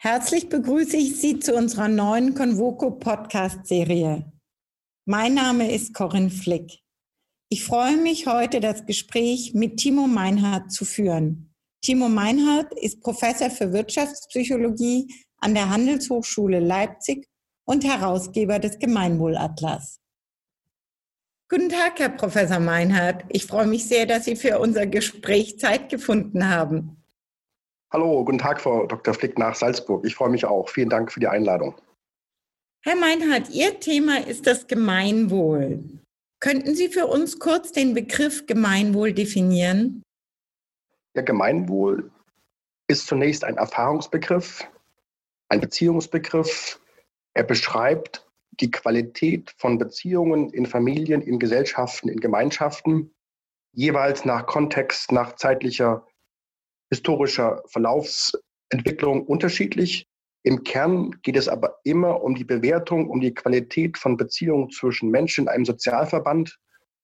Herzlich begrüße ich Sie zu unserer neuen Convoco Podcast-Serie. Mein Name ist Corinne Flick. Ich freue mich heute, das Gespräch mit Timo Meinhardt zu führen. Timo Meinhardt ist Professor für Wirtschaftspsychologie an der Handelshochschule Leipzig und Herausgeber des Gemeinwohlatlas. Guten Tag, Herr Professor Meinhardt. Ich freue mich sehr, dass Sie für unser Gespräch Zeit gefunden haben. Hallo, guten Tag, Frau Dr. Flick nach Salzburg. Ich freue mich auch. Vielen Dank für die Einladung. Herr Meinhardt, Ihr Thema ist das Gemeinwohl. Könnten Sie für uns kurz den Begriff Gemeinwohl definieren? Der Gemeinwohl ist zunächst ein Erfahrungsbegriff, ein Beziehungsbegriff. Er beschreibt die Qualität von Beziehungen in Familien, in Gesellschaften, in Gemeinschaften, jeweils nach Kontext, nach zeitlicher historischer Verlaufsentwicklung unterschiedlich. Im Kern geht es aber immer um die Bewertung, um die Qualität von Beziehungen zwischen Menschen in einem Sozialverband.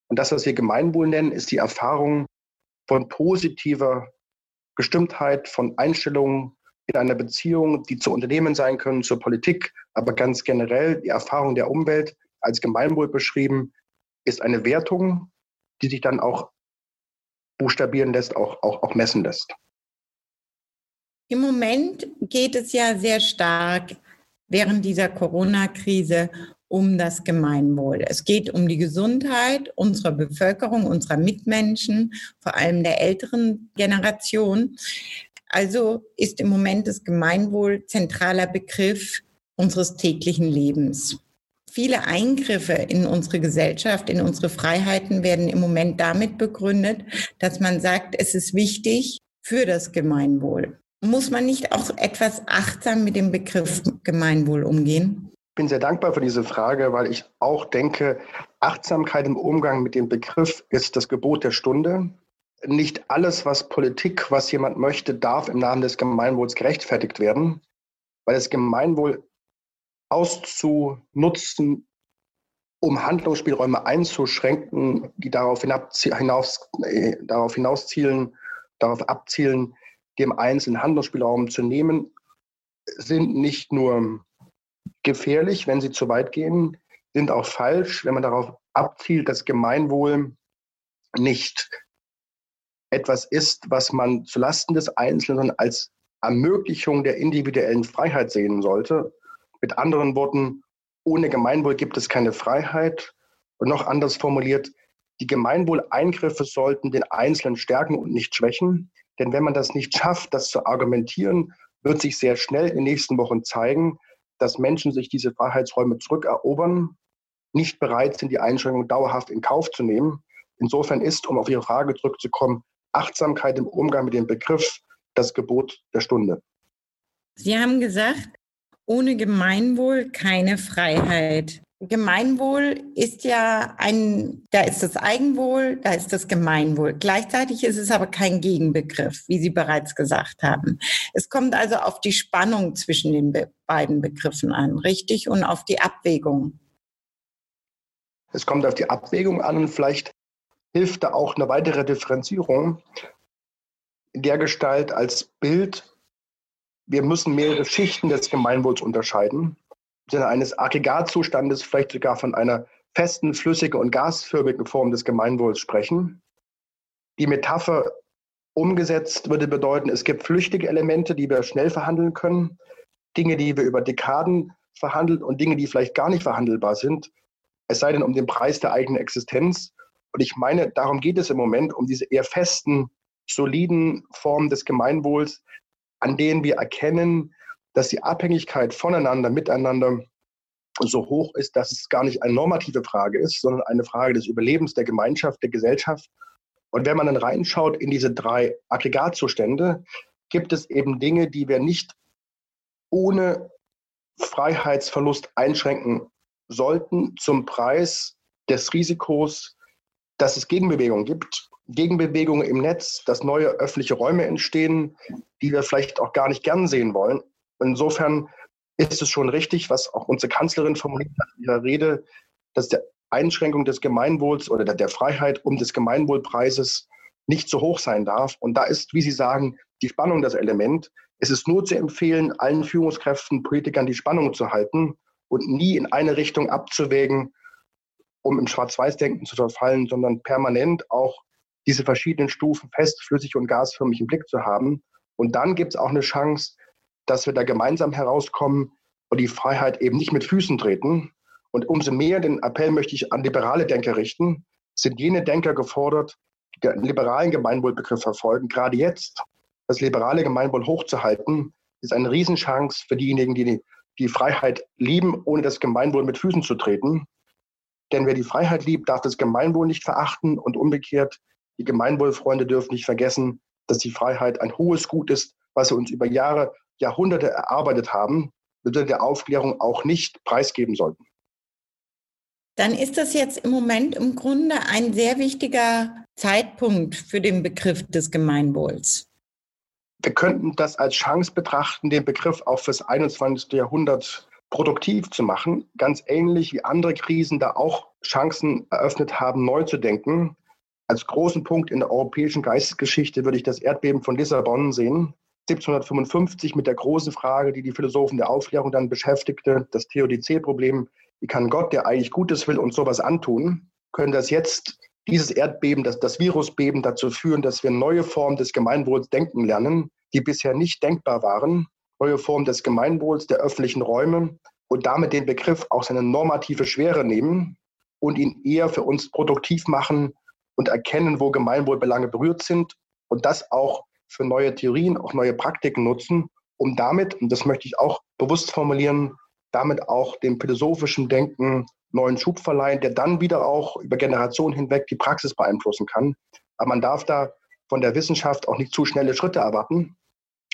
Und das, was wir Gemeinwohl nennen, ist die Erfahrung von positiver Gestimmtheit, von Einstellungen in einer Beziehung, die zu Unternehmen sein können, zur Politik, aber ganz generell die Erfahrung der Umwelt als Gemeinwohl beschrieben, ist eine Wertung, die sich dann auch buchstabieren lässt, auch, auch, auch messen lässt. Im Moment geht es ja sehr stark während dieser Corona-Krise um das Gemeinwohl. Es geht um die Gesundheit unserer Bevölkerung, unserer Mitmenschen, vor allem der älteren Generation. Also ist im Moment das Gemeinwohl zentraler Begriff unseres täglichen Lebens. Viele Eingriffe in unsere Gesellschaft, in unsere Freiheiten werden im Moment damit begründet, dass man sagt, es ist wichtig für das Gemeinwohl. Muss man nicht auch etwas achtsam mit dem Begriff Gemeinwohl umgehen? Ich bin sehr dankbar für diese Frage, weil ich auch denke, Achtsamkeit im Umgang mit dem Begriff ist das Gebot der Stunde. Nicht alles, was Politik, was jemand möchte, darf im Namen des Gemeinwohls gerechtfertigt werden, weil das Gemeinwohl auszunutzen, um Handlungsspielräume einzuschränken, die darauf, hinaus, äh, darauf hinauszielen, darauf abzielen, dem einzelnen Handlungsspielraum zu nehmen, sind nicht nur gefährlich, wenn sie zu weit gehen, sind auch falsch, wenn man darauf abzielt, dass Gemeinwohl nicht etwas ist, was man zulasten des Einzelnen, als Ermöglichung der individuellen Freiheit sehen sollte. Mit anderen Worten, ohne Gemeinwohl gibt es keine Freiheit. Und noch anders formuliert, die Gemeinwohleingriffe sollten den Einzelnen stärken und nicht schwächen. Denn wenn man das nicht schafft, das zu argumentieren, wird sich sehr schnell in den nächsten Wochen zeigen, dass Menschen sich diese Freiheitsräume zurückerobern, nicht bereit sind, die Einschränkungen dauerhaft in Kauf zu nehmen. Insofern ist, um auf Ihre Frage zurückzukommen, Achtsamkeit im Umgang mit dem Begriff das Gebot der Stunde. Sie haben gesagt, ohne Gemeinwohl keine Freiheit. Gemeinwohl ist ja ein, da ist das Eigenwohl, da ist das Gemeinwohl. Gleichzeitig ist es aber kein Gegenbegriff, wie Sie bereits gesagt haben. Es kommt also auf die Spannung zwischen den be beiden Begriffen an, richtig? Und auf die Abwägung. Es kommt auf die Abwägung an und vielleicht hilft da auch eine weitere Differenzierung in der Gestalt als Bild. Wir müssen mehrere Schichten des Gemeinwohls unterscheiden. Sinne eines Aggregatzustandes, vielleicht sogar von einer festen, flüssigen und gasförmigen Form des Gemeinwohls sprechen. Die Metapher umgesetzt würde bedeuten, es gibt flüchtige Elemente, die wir schnell verhandeln können, Dinge, die wir über Dekaden verhandeln und Dinge, die vielleicht gar nicht verhandelbar sind, es sei denn um den Preis der eigenen Existenz. Und ich meine, darum geht es im Moment, um diese eher festen, soliden Formen des Gemeinwohls, an denen wir erkennen, dass die Abhängigkeit voneinander, miteinander so hoch ist, dass es gar nicht eine normative Frage ist, sondern eine Frage des Überlebens der Gemeinschaft, der Gesellschaft. Und wenn man dann reinschaut in diese drei Aggregatzustände, gibt es eben Dinge, die wir nicht ohne Freiheitsverlust einschränken sollten zum Preis des Risikos, dass es Gegenbewegungen gibt. Gegenbewegungen im Netz, dass neue öffentliche Räume entstehen, die wir vielleicht auch gar nicht gern sehen wollen. Insofern ist es schon richtig, was auch unsere Kanzlerin formuliert hat in ihrer Rede, dass die Einschränkung des Gemeinwohls oder der Freiheit um des Gemeinwohlpreises nicht so hoch sein darf. Und da ist, wie Sie sagen, die Spannung das Element. Es ist nur zu empfehlen, allen Führungskräften, Politikern die Spannung zu halten und nie in eine Richtung abzuwägen, um im Schwarz-Weiß-Denken zu verfallen, sondern permanent auch diese verschiedenen Stufen fest, flüssig und gasförmig im Blick zu haben. Und dann gibt es auch eine Chance, dass wir da gemeinsam herauskommen und die Freiheit eben nicht mit Füßen treten. Und umso mehr den Appell möchte ich an liberale Denker richten, sind jene Denker gefordert, die den liberalen Gemeinwohlbegriff verfolgen. Gerade jetzt das liberale Gemeinwohl hochzuhalten, ist eine Riesenchance für diejenigen, die die Freiheit lieben, ohne das Gemeinwohl mit Füßen zu treten. Denn wer die Freiheit liebt, darf das Gemeinwohl nicht verachten und umgekehrt, die Gemeinwohlfreunde dürfen nicht vergessen, dass die Freiheit ein hohes Gut ist, was wir uns über Jahre, Jahrhunderte erarbeitet haben, wir der Aufklärung auch nicht preisgeben sollten. Dann ist das jetzt im Moment im Grunde ein sehr wichtiger Zeitpunkt für den Begriff des Gemeinwohls. Wir könnten das als Chance betrachten, den Begriff auch fürs 21. Jahrhundert produktiv zu machen, ganz ähnlich wie andere Krisen da auch Chancen eröffnet haben, neu zu denken. Als großen Punkt in der europäischen Geistesgeschichte würde ich das Erdbeben von Lissabon sehen. 1755 mit der großen Frage, die die Philosophen der Aufklärung dann beschäftigte, das Theodizee-Problem, wie kann Gott, der eigentlich Gutes will, uns sowas antun? Können das jetzt, dieses Erdbeben, das, das Virusbeben dazu führen, dass wir neue Formen des Gemeinwohls denken lernen, die bisher nicht denkbar waren? Neue Formen des Gemeinwohls, der öffentlichen Räume und damit den Begriff auch seine normative Schwere nehmen und ihn eher für uns produktiv machen und erkennen, wo Gemeinwohlbelange berührt sind und das auch für neue Theorien, auch neue Praktiken nutzen, um damit, und das möchte ich auch bewusst formulieren, damit auch dem philosophischen Denken neuen Schub verleihen, der dann wieder auch über Generationen hinweg die Praxis beeinflussen kann. Aber man darf da von der Wissenschaft auch nicht zu schnelle Schritte erwarten.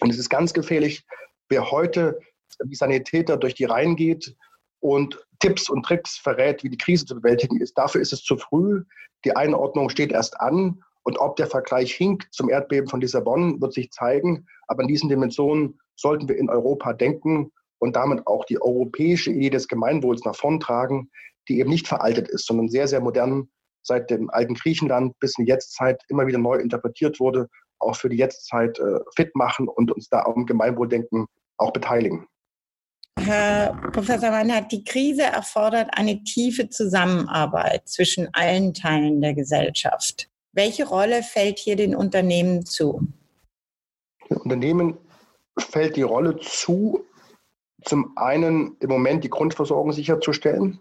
Und es ist ganz gefährlich, wer heute wie Sanitäter durch die Reihen geht und Tipps und Tricks verrät, wie die Krise zu bewältigen ist. Dafür ist es zu früh. Die Einordnung steht erst an. Und ob der Vergleich hinkt zum Erdbeben von Lissabon, wird sich zeigen. Aber in diesen Dimensionen sollten wir in Europa denken und damit auch die europäische Idee des Gemeinwohls nach vorn tragen, die eben nicht veraltet ist, sondern sehr, sehr modern seit dem alten Griechenland bis in die Jetztzeit immer wieder neu interpretiert wurde, auch für die Jetztzeit äh, fit machen und uns da am Gemeinwohldenken auch beteiligen. Herr Professor Weinhardt, die Krise erfordert eine tiefe Zusammenarbeit zwischen allen Teilen der Gesellschaft. Welche Rolle fällt hier den Unternehmen zu? Den Unternehmen fällt die Rolle zu, zum einen im Moment die Grundversorgung sicherzustellen,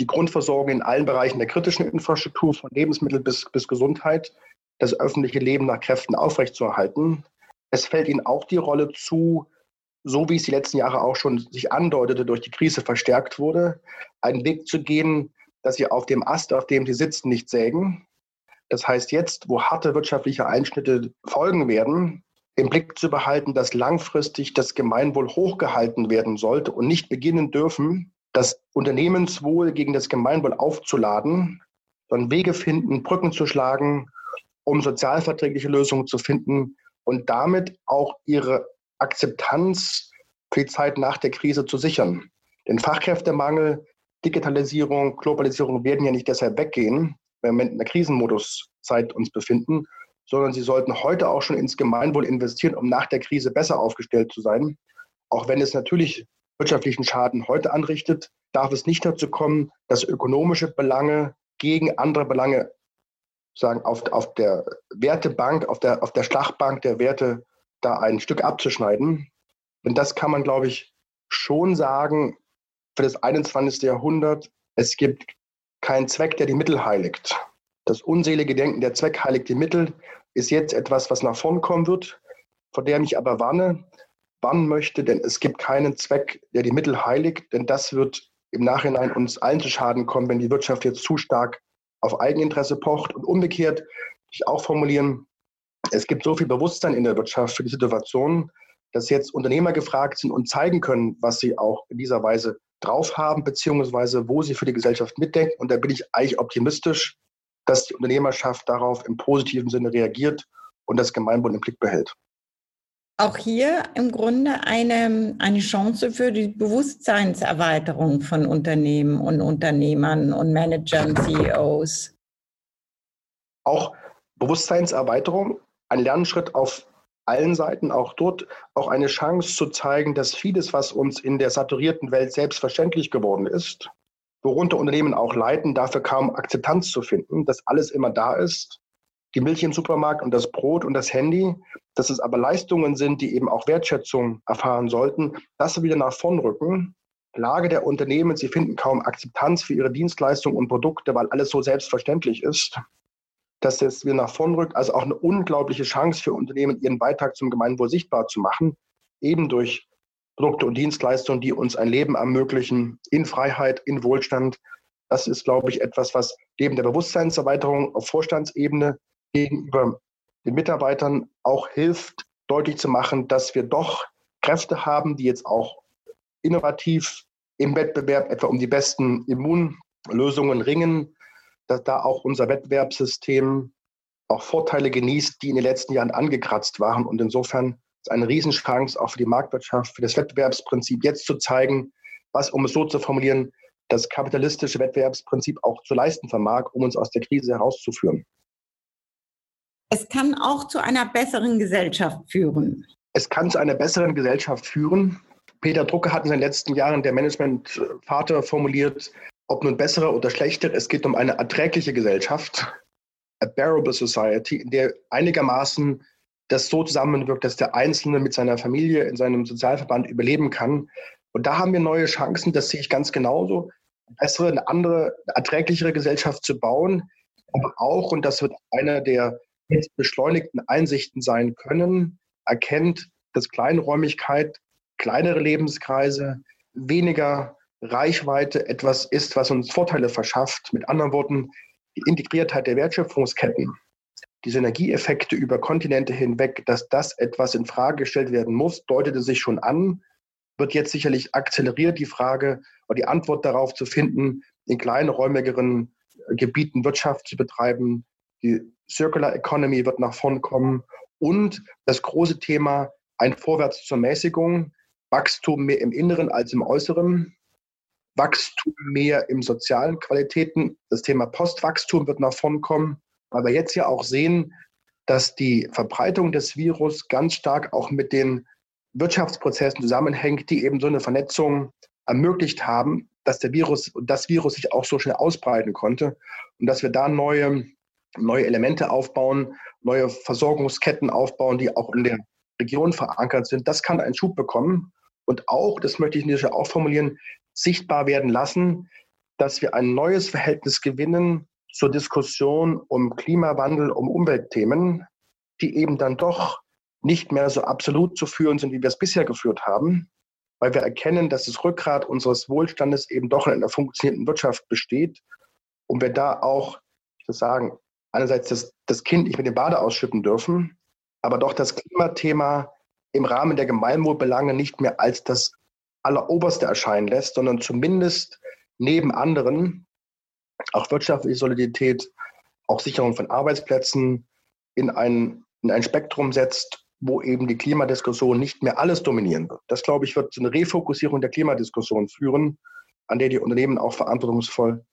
die Grundversorgung in allen Bereichen der kritischen Infrastruktur, von Lebensmittel bis, bis Gesundheit, das öffentliche Leben nach Kräften aufrechtzuerhalten. Es fällt ihnen auch die Rolle zu, so wie es die letzten Jahre auch schon sich andeutete, durch die Krise verstärkt wurde, einen Weg zu gehen, dass sie auf dem Ast, auf dem sie sitzen, nicht sägen, das heißt, jetzt, wo harte wirtschaftliche Einschnitte folgen werden, im Blick zu behalten, dass langfristig das Gemeinwohl hochgehalten werden sollte und nicht beginnen dürfen, das Unternehmenswohl gegen das Gemeinwohl aufzuladen, sondern Wege finden, Brücken zu schlagen, um sozialverträgliche Lösungen zu finden und damit auch ihre Akzeptanz für die Zeit nach der Krise zu sichern. Denn Fachkräftemangel, Digitalisierung, Globalisierung werden ja nicht deshalb weggehen, im Moment in der Krisenmoduszeit uns befinden, sondern sie sollten heute auch schon ins Gemeinwohl investieren, um nach der Krise besser aufgestellt zu sein. Auch wenn es natürlich wirtschaftlichen Schaden heute anrichtet, darf es nicht dazu kommen, dass ökonomische Belange gegen andere Belange sagen, auf, auf der Wertebank, auf der, auf der Schlachtbank der Werte da ein Stück abzuschneiden. Denn das kann man, glaube ich, schon sagen für das 21. Jahrhundert. Es gibt kein Zweck, der die Mittel heiligt. Das unselige Denken, der Zweck heiligt die Mittel, ist jetzt etwas, was nach vorn kommen wird, vor der ich aber warne, warnen möchte, denn es gibt keinen Zweck, der die Mittel heiligt, denn das wird im Nachhinein uns allen zu Schaden kommen, wenn die Wirtschaft jetzt zu stark auf Eigeninteresse pocht. Und umgekehrt, ich auch formulieren, es gibt so viel Bewusstsein in der Wirtschaft für die Situation, dass jetzt Unternehmer gefragt sind und zeigen können, was sie auch in dieser Weise drauf haben, beziehungsweise wo sie für die Gesellschaft mitdenken. Und da bin ich eigentlich optimistisch, dass die Unternehmerschaft darauf im positiven Sinne reagiert und das Gemeinwohl im Blick behält. Auch hier im Grunde eine, eine Chance für die Bewusstseinserweiterung von Unternehmen und Unternehmern und Managern, CEOs. Auch Bewusstseinserweiterung, ein Lernschritt auf allen Seiten, auch dort, auch eine Chance zu zeigen, dass vieles, was uns in der saturierten Welt selbstverständlich geworden ist, worunter Unternehmen auch leiden, dafür kaum Akzeptanz zu finden, dass alles immer da ist, die Milch im Supermarkt und das Brot und das Handy, dass es aber Leistungen sind, die eben auch Wertschätzung erfahren sollten, dass sie wieder nach vorn rücken. Lage der Unternehmen, sie finden kaum Akzeptanz für ihre Dienstleistungen und Produkte, weil alles so selbstverständlich ist dass es wieder nach vorn rückt. Also auch eine unglaubliche Chance für Unternehmen, ihren Beitrag zum Gemeinwohl sichtbar zu machen, eben durch Produkte und Dienstleistungen, die uns ein Leben ermöglichen, in Freiheit, in Wohlstand. Das ist, glaube ich, etwas, was neben der Bewusstseinserweiterung auf Vorstandsebene gegenüber den Mitarbeitern auch hilft, deutlich zu machen, dass wir doch Kräfte haben, die jetzt auch innovativ im Wettbewerb etwa um die besten Immunlösungen ringen, dass da auch unser Wettbewerbssystem auch Vorteile genießt, die in den letzten Jahren angekratzt waren. Und insofern ist eine Riesenchance auch für die Marktwirtschaft, für das Wettbewerbsprinzip jetzt zu zeigen, was, um es so zu formulieren, das kapitalistische Wettbewerbsprinzip auch zu leisten vermag, um uns aus der Krise herauszuführen. Es kann auch zu einer besseren Gesellschaft führen. Es kann zu einer besseren Gesellschaft führen. Peter Drucker hat in den letzten Jahren der Management-Vater formuliert, ob nun bessere oder schlechtere, es geht um eine erträgliche Gesellschaft, a bearable society, in der einigermaßen das so zusammenwirkt, dass der Einzelne mit seiner Familie in seinem Sozialverband überleben kann. Und da haben wir neue Chancen, das sehe ich ganz genauso, eine bessere, eine andere, eine erträglichere Gesellschaft zu bauen. Aber auch, und das wird einer der jetzt beschleunigten Einsichten sein können, erkennt, dass Kleinräumigkeit, kleinere Lebenskreise, weniger Reichweite etwas ist, was uns Vorteile verschafft. Mit anderen Worten, die Integriertheit der Wertschöpfungsketten, die Synergieeffekte über Kontinente hinweg, dass das etwas in Frage gestellt werden muss, deutete sich schon an, wird jetzt sicherlich akzeleriert, die Frage oder die Antwort darauf zu finden, in kleinräumigeren Gebieten Wirtschaft zu betreiben. Die Circular Economy wird nach vorn kommen und das große Thema ein Vorwärts zur Mäßigung, Wachstum mehr im Inneren als im Äußeren, Wachstum mehr im sozialen Qualitäten. Das Thema Postwachstum wird nach vorn kommen, weil wir jetzt ja auch sehen, dass die Verbreitung des Virus ganz stark auch mit den Wirtschaftsprozessen zusammenhängt, die eben so eine Vernetzung ermöglicht haben, dass der Virus, das Virus sich auch so schnell ausbreiten konnte und dass wir da neue, neue Elemente aufbauen, neue Versorgungsketten aufbauen, die auch in der Region verankert sind. Das kann einen Schub bekommen. Und auch, das möchte ich nicht auch formulieren, sichtbar werden lassen, dass wir ein neues Verhältnis gewinnen zur Diskussion um Klimawandel, um Umweltthemen, die eben dann doch nicht mehr so absolut zu führen sind, wie wir es bisher geführt haben, weil wir erkennen, dass das Rückgrat unseres Wohlstandes eben doch in einer funktionierenden Wirtschaft besteht und wir da auch, ich würde sagen, einerseits das, das Kind nicht mit dem Bade ausschütten dürfen, aber doch das Klimathema im Rahmen der Gemeinwohlbelange nicht mehr als das alleroberste erscheinen lässt, sondern zumindest neben anderen auch wirtschaftliche Solidarität, auch Sicherung von Arbeitsplätzen in ein, in ein Spektrum setzt, wo eben die Klimadiskussion nicht mehr alles dominieren wird. Das, glaube ich, wird zu einer Refokussierung der Klimadiskussion führen, an der die Unternehmen auch verantwortungsvoll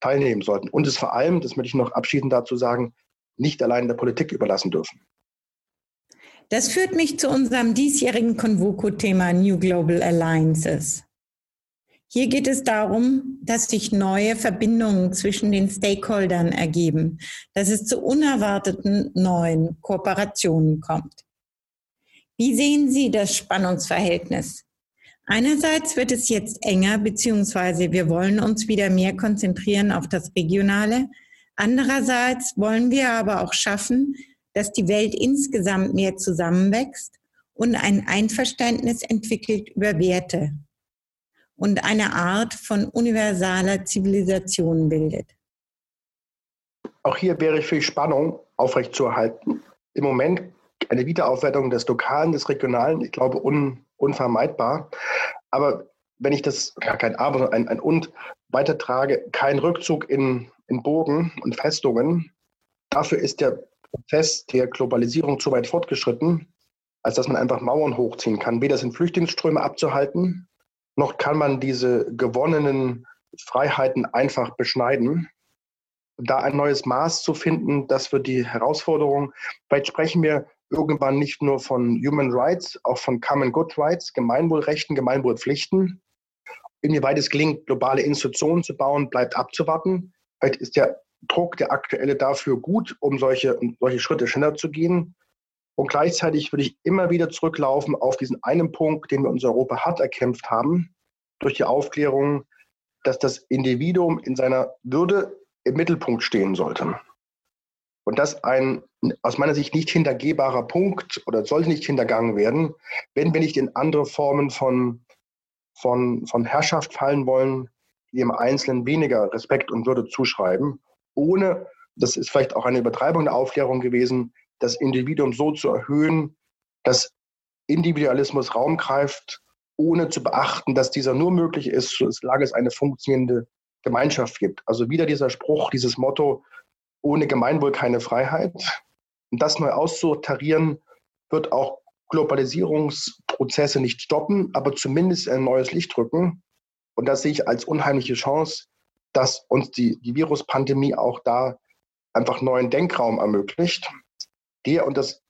teilnehmen sollten. Und es vor allem, das möchte ich noch abschließend dazu sagen, nicht allein der Politik überlassen dürfen. Das führt mich zu unserem diesjährigen Convoco-Thema New Global Alliances. Hier geht es darum, dass sich neue Verbindungen zwischen den Stakeholdern ergeben, dass es zu unerwarteten neuen Kooperationen kommt. Wie sehen Sie das Spannungsverhältnis? Einerseits wird es jetzt enger, beziehungsweise wir wollen uns wieder mehr konzentrieren auf das Regionale. Andererseits wollen wir aber auch schaffen, dass die Welt insgesamt mehr zusammenwächst und ein Einverständnis entwickelt über Werte und eine Art von universaler Zivilisation bildet. Auch hier wäre ich für die Spannung aufrechtzuerhalten. Im Moment eine Wiederaufwertung des Lokalen, des Regionalen, ich glaube, un, unvermeidbar. Aber wenn ich das, ja, kein Aber, sondern ein, ein Und weitertrage, kein Rückzug in, in Bogen und Festungen. Dafür ist der Prozess der Globalisierung zu weit fortgeschritten, als dass man einfach Mauern hochziehen kann. Weder sind Flüchtlingsströme abzuhalten, noch kann man diese gewonnenen Freiheiten einfach beschneiden. Da ein neues Maß zu finden, das wird die Herausforderung. Vielleicht sprechen wir irgendwann nicht nur von Human Rights, auch von Common Good Rights, Gemeinwohlrechten, Gemeinwohlpflichten. Inwieweit es gelingt, globale Institutionen zu bauen, bleibt abzuwarten. Vielleicht ist der Druck, der aktuelle, dafür gut, um solche, um solche Schritte schneller zu gehen. Und gleichzeitig würde ich immer wieder zurücklaufen auf diesen einen Punkt, den wir uns Europa hart erkämpft haben, durch die Aufklärung, dass das Individuum in seiner Würde im Mittelpunkt stehen sollte. Und das ein aus meiner Sicht nicht hintergehbarer Punkt oder sollte nicht hintergangen werden, wenn wir nicht in andere Formen von, von, von Herrschaft fallen wollen, die im Einzelnen weniger Respekt und Würde zuschreiben, ohne, das ist vielleicht auch eine Übertreibung der Aufklärung gewesen, das Individuum so zu erhöhen, dass Individualismus Raum greift, ohne zu beachten, dass dieser nur möglich ist, solange es eine funktionierende Gemeinschaft gibt. Also wieder dieser Spruch, dieses Motto, ohne Gemeinwohl keine Freiheit. Und das neu auszutarieren, wird auch Globalisierungsprozesse nicht stoppen, aber zumindest ein neues Licht drücken. Und das sehe ich als unheimliche Chance, dass uns die, die Viruspandemie auch da einfach neuen Denkraum ermöglicht, der, und das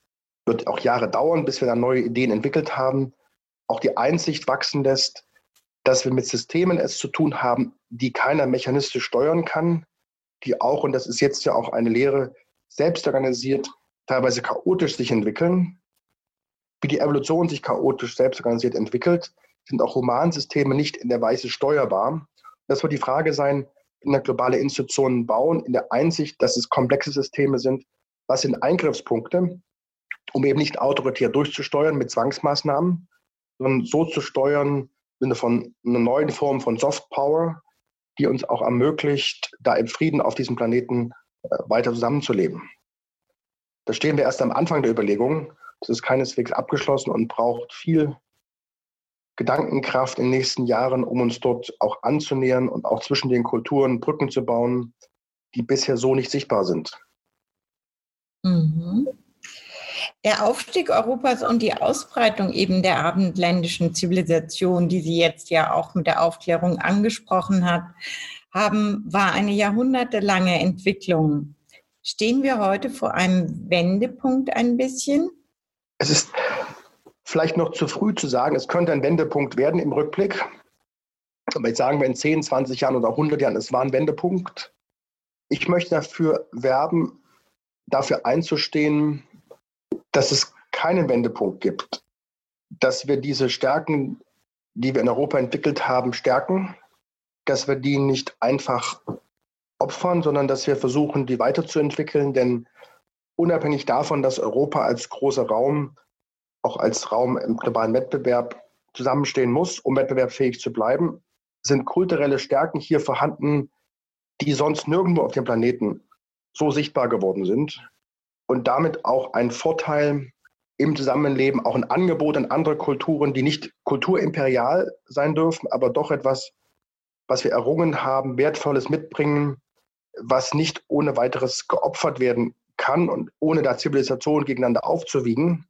wird auch Jahre dauern, bis wir da neue Ideen entwickelt haben, auch die Einsicht wachsen lässt, dass wir mit Systemen es zu tun haben, die keiner mechanistisch steuern kann, die auch, und das ist jetzt ja auch eine Lehre, selbst organisiert, teilweise chaotisch sich entwickeln. Wie die Evolution sich chaotisch selbst organisiert entwickelt, sind auch Humansysteme nicht in der Weise steuerbar. Das wird die Frage sein, in der globale Institutionen bauen, in der Einsicht, dass es komplexe Systeme sind. Was sind Eingriffspunkte, um eben nicht autoritär durchzusteuern mit Zwangsmaßnahmen, sondern so zu steuern, im von einer neuen Form von Soft Power, die uns auch ermöglicht, da im Frieden auf diesem Planeten äh, weiter zusammenzuleben. Da stehen wir erst am Anfang der Überlegungen. Das ist keineswegs abgeschlossen und braucht viel Gedankenkraft in den nächsten Jahren, um uns dort auch anzunähern und auch zwischen den Kulturen Brücken zu bauen, die bisher so nicht sichtbar sind. Mhm. Der Aufstieg Europas und die Ausbreitung eben der abendländischen Zivilisation, die sie jetzt ja auch mit der Aufklärung angesprochen hat, haben, war eine jahrhundertelange Entwicklung. Stehen wir heute vor einem Wendepunkt ein bisschen? Es ist vielleicht noch zu früh zu sagen, es könnte ein Wendepunkt werden im Rückblick. Aber jetzt sagen wir in 10, 20 Jahren oder 100 Jahren, es war ein Wendepunkt. Ich möchte dafür werben, dafür einzustehen, dass es keinen Wendepunkt gibt, dass wir diese Stärken, die wir in Europa entwickelt haben, stärken, dass wir die nicht einfach opfern, sondern dass wir versuchen, die weiterzuentwickeln. Denn unabhängig davon, dass Europa als großer Raum, auch als Raum im globalen Wettbewerb zusammenstehen muss, um wettbewerbsfähig zu bleiben, sind kulturelle Stärken hier vorhanden, die sonst nirgendwo auf dem Planeten so sichtbar geworden sind. Und damit auch ein Vorteil im Zusammenleben, auch ein Angebot an andere Kulturen, die nicht kulturimperial sein dürfen, aber doch etwas, was wir errungen haben, wertvolles mitbringen, was nicht ohne weiteres geopfert werden kann und ohne da Zivilisationen gegeneinander aufzuwiegen,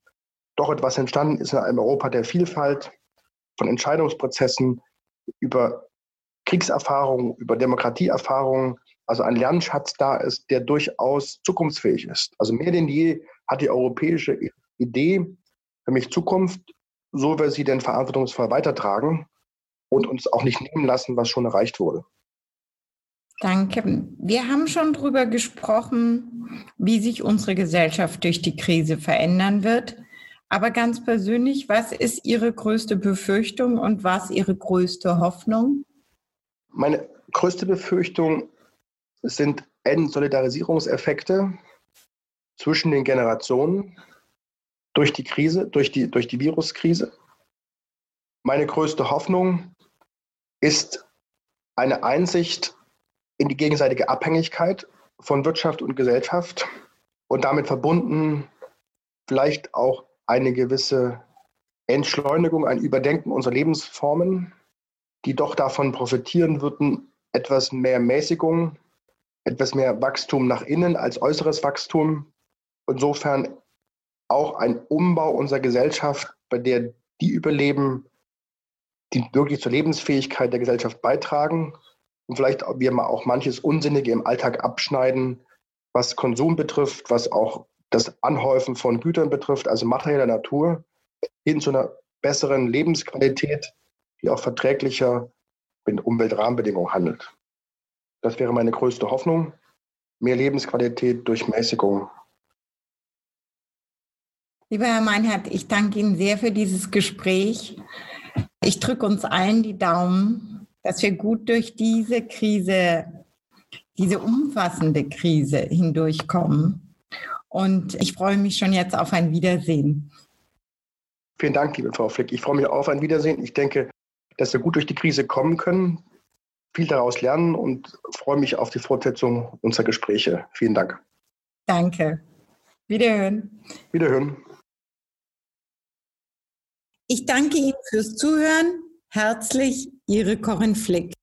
doch etwas entstanden ist in einem Europa der Vielfalt von Entscheidungsprozessen über Kriegserfahrungen, über Demokratieerfahrungen, also ein Lernschatz da ist, der durchaus zukunftsfähig ist. Also mehr denn je hat die europäische Idee für mich Zukunft, so wir sie denn verantwortungsvoll weitertragen und uns auch nicht nehmen lassen, was schon erreicht wurde. Danke. Wir haben schon darüber gesprochen, wie sich unsere Gesellschaft durch die Krise verändern wird. Aber ganz persönlich, was ist Ihre größte Befürchtung und was Ihre größte Hoffnung? Meine größte Befürchtung sind Entsolidarisierungseffekte zwischen den Generationen durch die Krise, durch die, durch die Viruskrise. Meine größte Hoffnung ist eine Einsicht in die gegenseitige Abhängigkeit von Wirtschaft und Gesellschaft und damit verbunden vielleicht auch eine gewisse Entschleunigung, ein Überdenken unserer Lebensformen, die doch davon profitieren würden, etwas mehr Mäßigung etwas mehr Wachstum nach innen als äußeres Wachstum. Insofern auch ein Umbau unserer Gesellschaft, bei der die überleben, die wirklich zur Lebensfähigkeit der Gesellschaft beitragen und vielleicht wir mal auch manches Unsinnige im Alltag abschneiden, was Konsum betrifft, was auch das Anhäufen von Gütern betrifft, also materieller Natur, hin zu einer besseren Lebensqualität, die auch verträglicher mit Umweltrahmenbedingungen handelt. Das wäre meine größte Hoffnung. Mehr Lebensqualität durch Mäßigung. Lieber Herr Meinhardt, ich danke Ihnen sehr für dieses Gespräch. Ich drücke uns allen die Daumen, dass wir gut durch diese Krise, diese umfassende Krise hindurchkommen. Und ich freue mich schon jetzt auf ein Wiedersehen. Vielen Dank, liebe Frau Flick. Ich freue mich auf ein Wiedersehen. Ich denke, dass wir gut durch die Krise kommen können, viel daraus lernen und freue mich auf die Fortsetzung unserer Gespräche. Vielen Dank. Danke. Wiederhören. Wiederhören. Ich danke Ihnen fürs Zuhören. Herzlich, Ihre Corinne Flick.